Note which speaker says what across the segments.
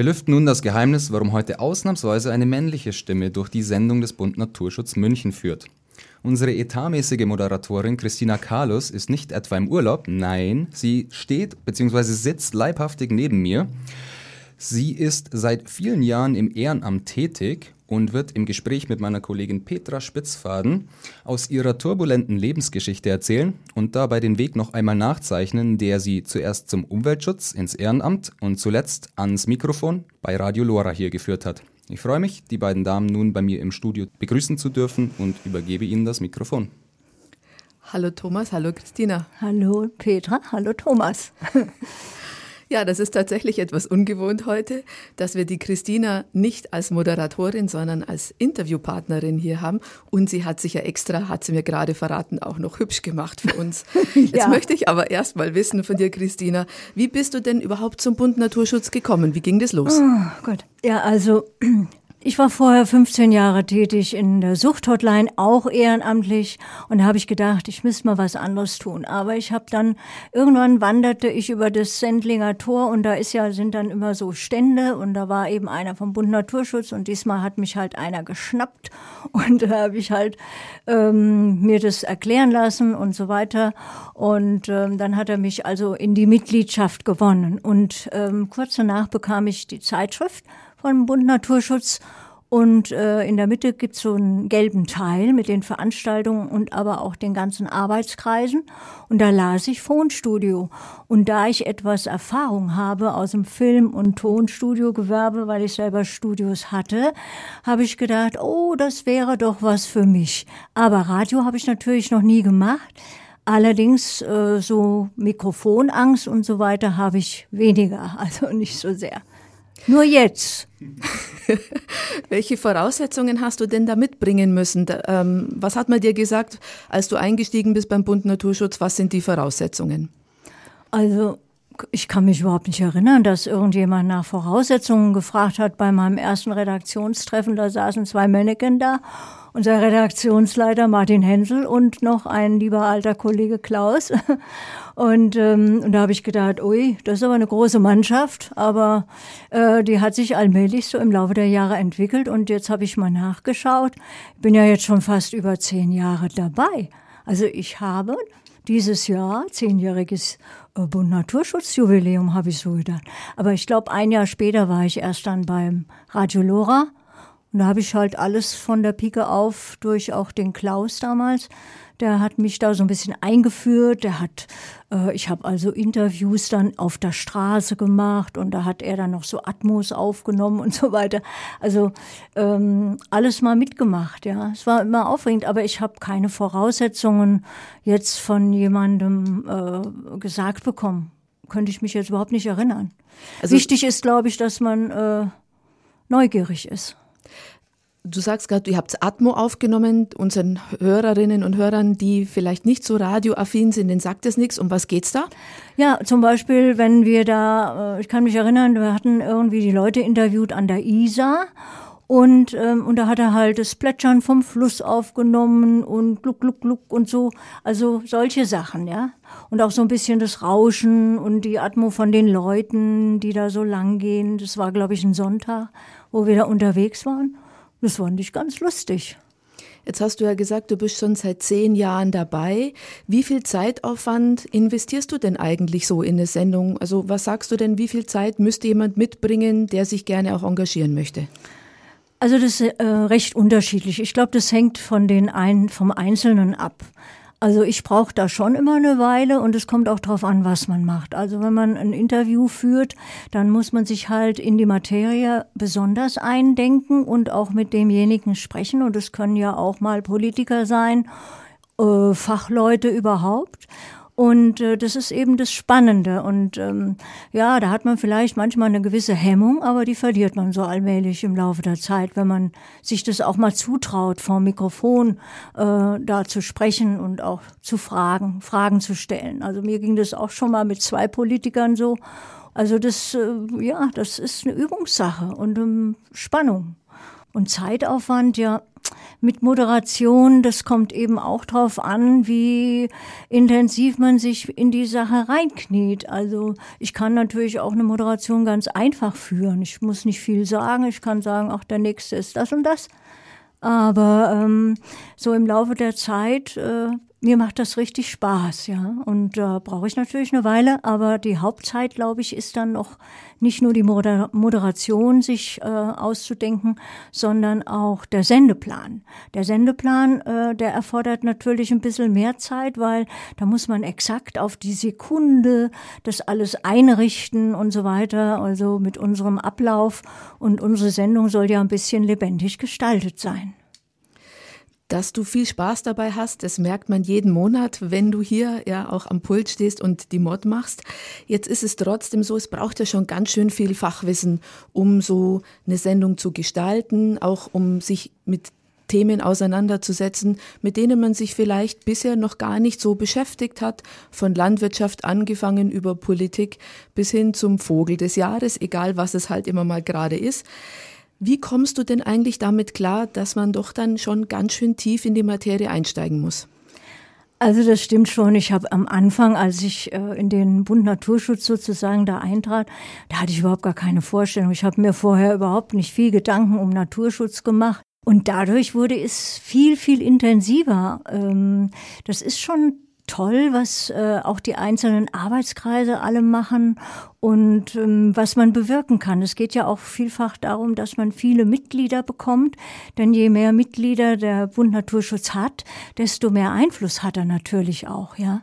Speaker 1: Wir lüften nun das Geheimnis, warum heute ausnahmsweise eine männliche Stimme durch die Sendung des Bund Naturschutz München führt. Unsere etatmäßige Moderatorin Christina Carlos ist nicht etwa im Urlaub, nein, sie steht bzw. sitzt leibhaftig neben mir. Sie ist seit vielen Jahren im Ehrenamt tätig und wird im Gespräch mit meiner Kollegin Petra Spitzfaden aus ihrer turbulenten Lebensgeschichte erzählen und dabei den Weg noch einmal nachzeichnen, der sie zuerst zum Umweltschutz ins Ehrenamt und zuletzt ans Mikrofon bei Radio Lora hier geführt hat. Ich freue mich, die beiden Damen nun bei mir im Studio begrüßen zu dürfen und übergebe ihnen das Mikrofon.
Speaker 2: Hallo Thomas, hallo Christina.
Speaker 3: Hallo Petra, hallo Thomas.
Speaker 2: Ja, das ist tatsächlich etwas ungewohnt heute, dass wir die Christina nicht als Moderatorin, sondern als Interviewpartnerin hier haben. Und sie hat sich ja extra, hat sie mir gerade verraten, auch noch hübsch gemacht für uns. Jetzt ja. möchte ich aber erst mal wissen von dir, Christina, wie bist du denn überhaupt zum Bund Naturschutz gekommen? Wie ging das los?
Speaker 3: Oh Gott. Ja, also ich war vorher 15 Jahre tätig in der Suchthotline, auch ehrenamtlich. Und da habe ich gedacht, ich müsste mal was anderes tun. Aber ich habe dann, irgendwann wanderte ich über das Sendlinger Tor und da ist ja, sind dann immer so Stände und da war eben einer vom Bund Naturschutz und diesmal hat mich halt einer geschnappt und da habe ich halt ähm, mir das erklären lassen und so weiter. Und ähm, dann hat er mich also in die Mitgliedschaft gewonnen. Und ähm, kurz danach bekam ich die Zeitschrift vom Bund Naturschutz. Und äh, in der Mitte gibt's so einen gelben Teil mit den Veranstaltungen und aber auch den ganzen Arbeitskreisen. Und da las ich Tonstudio. Und da ich etwas Erfahrung habe aus dem Film- und Tonstudiogewerbe, weil ich selber Studios hatte, habe ich gedacht, oh, das wäre doch was für mich. Aber Radio habe ich natürlich noch nie gemacht. Allerdings äh, so Mikrofonangst und so weiter habe ich weniger, also nicht so sehr. Nur jetzt.
Speaker 2: Welche Voraussetzungen hast du denn da mitbringen müssen? Ähm, was hat man dir gesagt, als du eingestiegen bist beim Bund Naturschutz? Was sind die Voraussetzungen?
Speaker 3: Also ich kann mich überhaupt nicht erinnern, dass irgendjemand nach Voraussetzungen gefragt hat bei meinem ersten Redaktionstreffen. Da saßen zwei Mannequin da, unser Redaktionsleiter Martin Hensel und noch ein lieber alter Kollege Klaus. Und, ähm, und da habe ich gedacht, ui, das ist aber eine große Mannschaft, aber äh, die hat sich allmählich so im Laufe der Jahre entwickelt. Und jetzt habe ich mal nachgeschaut. Bin ja jetzt schon fast über zehn Jahre dabei. Also ich habe dieses Jahr, zehnjähriges äh, Bund Naturschutzjubiläum, habe ich so gedacht. Aber ich glaube, ein Jahr später war ich erst dann beim Radio Lora. Und da habe ich halt alles von der Pike auf durch auch den Klaus damals der hat mich da so ein bisschen eingeführt. Der hat, äh, ich habe also Interviews dann auf der Straße gemacht und da hat er dann noch so Atmos aufgenommen und so weiter. Also ähm, alles mal mitgemacht, ja. Es war immer aufregend, aber ich habe keine Voraussetzungen jetzt von jemandem äh, gesagt bekommen. Könnte ich mich jetzt überhaupt nicht erinnern. Also Wichtig ist, glaube ich, dass man äh, neugierig ist.
Speaker 2: Du sagst gerade, ihr habt Atmo aufgenommen. Unseren Hörerinnen und Hörern, die vielleicht nicht so radioaffin sind, denen sagt das nichts. Um was geht's da?
Speaker 3: Ja, zum Beispiel, wenn wir da, äh, ich kann mich erinnern, wir hatten irgendwie die Leute interviewt an der Isar. Und, ähm, und da hat er halt das Plätschern vom Fluss aufgenommen und gluck, gluck, gluck und so. Also solche Sachen, ja. Und auch so ein bisschen das Rauschen und die Atmo von den Leuten, die da so lang gehen. Das war, glaube ich, ein Sonntag, wo wir da unterwegs waren. Das fand ich ganz lustig.
Speaker 2: Jetzt hast du ja gesagt, du bist schon seit zehn Jahren dabei. Wie viel Zeitaufwand investierst du denn eigentlich so in eine Sendung? Also was sagst du denn, wie viel Zeit müsste jemand mitbringen, der sich gerne auch engagieren möchte?
Speaker 3: Also das ist äh, recht unterschiedlich. Ich glaube, das hängt von den ein, vom Einzelnen ab. Also ich brauche da schon immer eine Weile und es kommt auch darauf an, was man macht. Also wenn man ein Interview führt, dann muss man sich halt in die Materie besonders eindenken und auch mit demjenigen sprechen. Und es können ja auch mal Politiker sein, äh, Fachleute überhaupt. Und äh, das ist eben das Spannende. Und ähm, ja, da hat man vielleicht manchmal eine gewisse Hemmung, aber die verliert man so allmählich im Laufe der Zeit, wenn man sich das auch mal zutraut, vor Mikrofon äh, da zu sprechen und auch zu fragen, Fragen zu stellen. Also mir ging das auch schon mal mit zwei Politikern so. Also das, äh, ja, das ist eine Übungssache und ähm, Spannung. Und Zeitaufwand, ja, mit Moderation, das kommt eben auch drauf an, wie intensiv man sich in die Sache reinkniet. Also ich kann natürlich auch eine Moderation ganz einfach führen. Ich muss nicht viel sagen. Ich kann sagen, ach, der nächste ist das und das. Aber ähm, so im Laufe der Zeit äh, mir macht das richtig Spaß, ja. Und da äh, brauche ich natürlich eine Weile, aber die Hauptzeit, glaube ich, ist dann noch nicht nur die Moder Moderation sich äh, auszudenken, sondern auch der Sendeplan. Der Sendeplan, äh, der erfordert natürlich ein bisschen mehr Zeit, weil da muss man exakt auf die Sekunde das alles einrichten und so weiter, also mit unserem Ablauf. Und unsere Sendung soll ja ein bisschen lebendig gestaltet sein
Speaker 2: dass du viel Spaß dabei hast. Das merkt man jeden Monat, wenn du hier ja auch am Pult stehst und die Mod machst. Jetzt ist es trotzdem so, es braucht ja schon ganz schön viel Fachwissen, um so eine Sendung zu gestalten, auch um sich mit Themen auseinanderzusetzen, mit denen man sich vielleicht bisher noch gar nicht so beschäftigt hat, von Landwirtschaft angefangen über Politik bis hin zum Vogel des Jahres, egal was es halt immer mal gerade ist. Wie kommst du denn eigentlich damit klar, dass man doch dann schon ganz schön tief in die Materie einsteigen muss?
Speaker 3: Also das stimmt schon. Ich habe am Anfang, als ich äh, in den Bund Naturschutz sozusagen da eintrat, da hatte ich überhaupt gar keine Vorstellung. Ich habe mir vorher überhaupt nicht viel Gedanken um Naturschutz gemacht. Und dadurch wurde es viel, viel intensiver. Ähm, das ist schon toll, was äh, auch die einzelnen Arbeitskreise alle machen und ähm, was man bewirken kann. Es geht ja auch vielfach darum, dass man viele Mitglieder bekommt, denn je mehr Mitglieder der Bund Naturschutz hat, desto mehr Einfluss hat er natürlich auch, ja.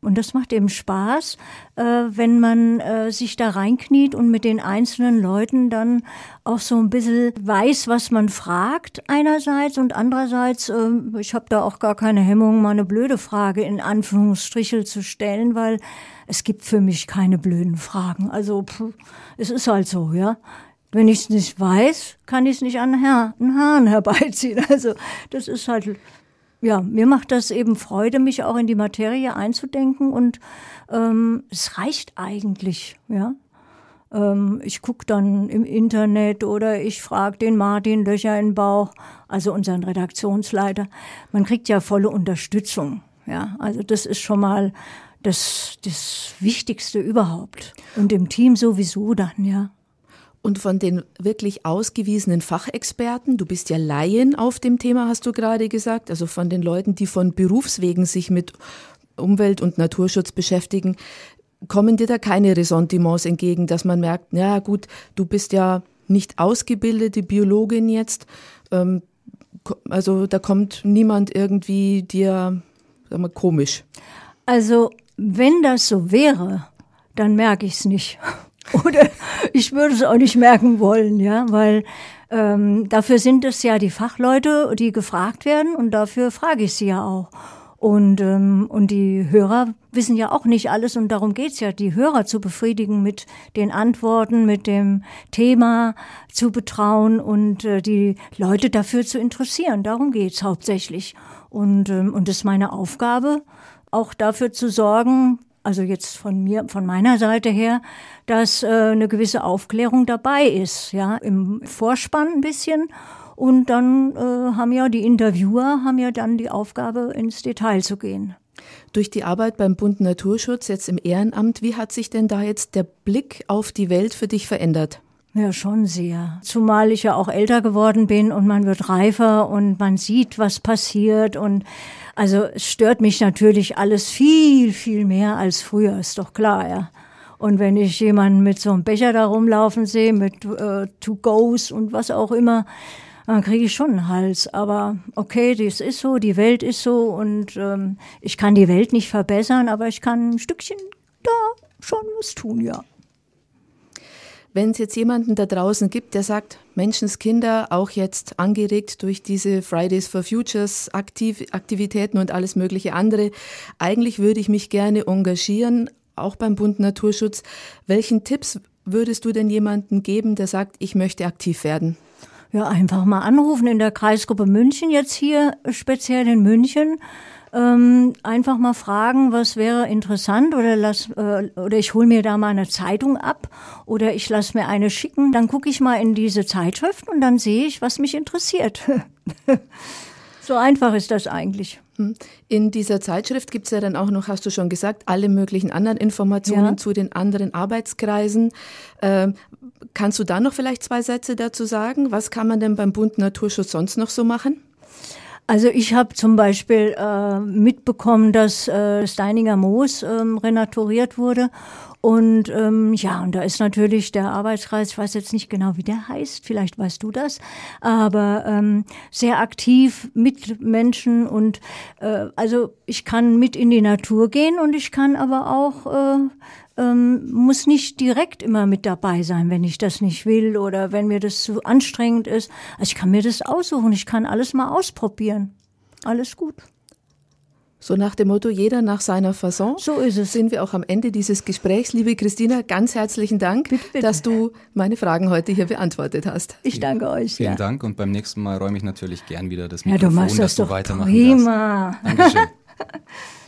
Speaker 3: Und das macht eben Spaß, äh, wenn man äh, sich da reinkniet und mit den einzelnen Leuten dann auch so ein bisschen weiß, was man fragt einerseits und andererseits, äh, ich habe da auch gar keine Hemmung, mal eine blöde Frage in Anführungsstrichel zu stellen, weil es gibt für mich keine blöden Fragen. Also pff, es ist halt so, ja. Wenn ich es nicht weiß, kann ich es nicht an den Haaren herbeiziehen. Also das ist halt ja, mir macht das eben Freude, mich auch in die Materie einzudenken und ähm, es reicht eigentlich, ja. Ähm, ich gucke dann im Internet oder ich frage den Martin Löcher in Bauch, also unseren Redaktionsleiter. Man kriegt ja volle Unterstützung, ja. Also das ist schon mal das, das Wichtigste überhaupt. Und im Team sowieso dann, ja.
Speaker 2: Und von den wirklich ausgewiesenen Fachexperten, du bist ja Laien auf dem Thema, hast du gerade gesagt, also von den Leuten, die von Berufswegen sich mit Umwelt- und Naturschutz beschäftigen, kommen dir da keine Ressentiments entgegen, dass man merkt, ja gut, du bist ja nicht ausgebildete Biologin jetzt, ähm, also da kommt niemand irgendwie dir, sag mal, komisch.
Speaker 3: Also wenn das so wäre, dann merke ich es nicht. Oder ich würde es auch nicht merken wollen, ja, weil ähm, dafür sind es ja die Fachleute, die gefragt werden und dafür frage ich sie ja auch. Und, ähm, und die Hörer wissen ja auch nicht alles und darum geht's ja, die Hörer zu befriedigen mit den Antworten, mit dem Thema zu betrauen und äh, die Leute dafür zu interessieren. Darum geht's hauptsächlich. Und, ähm, und das ist meine Aufgabe, auch dafür zu sorgen, also jetzt von mir, von meiner Seite her, dass äh, eine gewisse Aufklärung dabei ist, ja, im Vorspann ein bisschen. Und dann äh, haben ja die Interviewer haben ja dann die Aufgabe, ins Detail zu gehen.
Speaker 2: Durch die Arbeit beim Bund Naturschutz jetzt im Ehrenamt, wie hat sich denn da jetzt der Blick auf die Welt für dich verändert?
Speaker 3: Ja, schon sehr. Zumal ich ja auch älter geworden bin und man wird reifer und man sieht, was passiert und also es stört mich natürlich alles viel, viel mehr als früher, ist doch klar, ja. Und wenn ich jemanden mit so einem Becher da rumlaufen sehe, mit äh, To-Goes und was auch immer, dann kriege ich schon einen Hals. Aber okay, das ist so, die Welt ist so und ähm, ich kann die Welt nicht verbessern, aber ich kann ein Stückchen da schon was tun, ja.
Speaker 2: Wenn es jetzt jemanden da draußen gibt, der sagt, Menschenskinder, auch jetzt angeregt durch diese Fridays for Futures Aktiv Aktivitäten und alles mögliche andere, eigentlich würde ich mich gerne engagieren, auch beim Bund Naturschutz. Welchen Tipps würdest du denn jemanden geben, der sagt, ich möchte aktiv werden?
Speaker 3: Ja, einfach mal anrufen in der Kreisgruppe München, jetzt hier speziell in München ähm, einfach mal fragen, was wäre interessant oder lass äh, oder ich hole mir da mal eine Zeitung ab oder ich lass mir eine schicken, dann gucke ich mal in diese Zeitschrift und dann sehe ich, was mich interessiert. So einfach ist das eigentlich.
Speaker 2: Hm. In dieser Zeitschrift gibt es ja dann auch noch, hast du schon gesagt, alle möglichen anderen Informationen ja. zu den anderen Arbeitskreisen. Ähm, kannst du da noch vielleicht zwei Sätze dazu sagen? Was kann man denn beim Bund Naturschutz sonst noch so machen?
Speaker 3: Also ich habe zum Beispiel äh, mitbekommen, dass äh, Steininger Moos ähm, renaturiert wurde. Und ähm, ja, und da ist natürlich der Arbeitskreis, ich weiß jetzt nicht genau, wie der heißt, vielleicht weißt du das, aber ähm, sehr aktiv mit Menschen und äh, also ich kann mit in die Natur gehen und ich kann aber auch äh, ähm, muss nicht direkt immer mit dabei sein, wenn ich das nicht will oder wenn mir das zu anstrengend ist. Also ich kann mir das aussuchen, ich kann alles mal ausprobieren. Alles gut.
Speaker 2: So nach dem Motto, jeder nach seiner Fasson.
Speaker 3: So ist es.
Speaker 2: Sind wir auch am Ende dieses Gesprächs. Liebe Christina, ganz herzlichen Dank, bitte, bitte. dass du meine Fragen heute hier beantwortet hast.
Speaker 3: Ich danke euch.
Speaker 1: Vielen
Speaker 3: ja.
Speaker 1: Dank und beim nächsten Mal räume ich natürlich gern wieder das Mikrofon,
Speaker 3: ja, du machst
Speaker 1: das
Speaker 3: das
Speaker 1: du weitermachen
Speaker 3: prima.
Speaker 1: darfst. Dankeschön.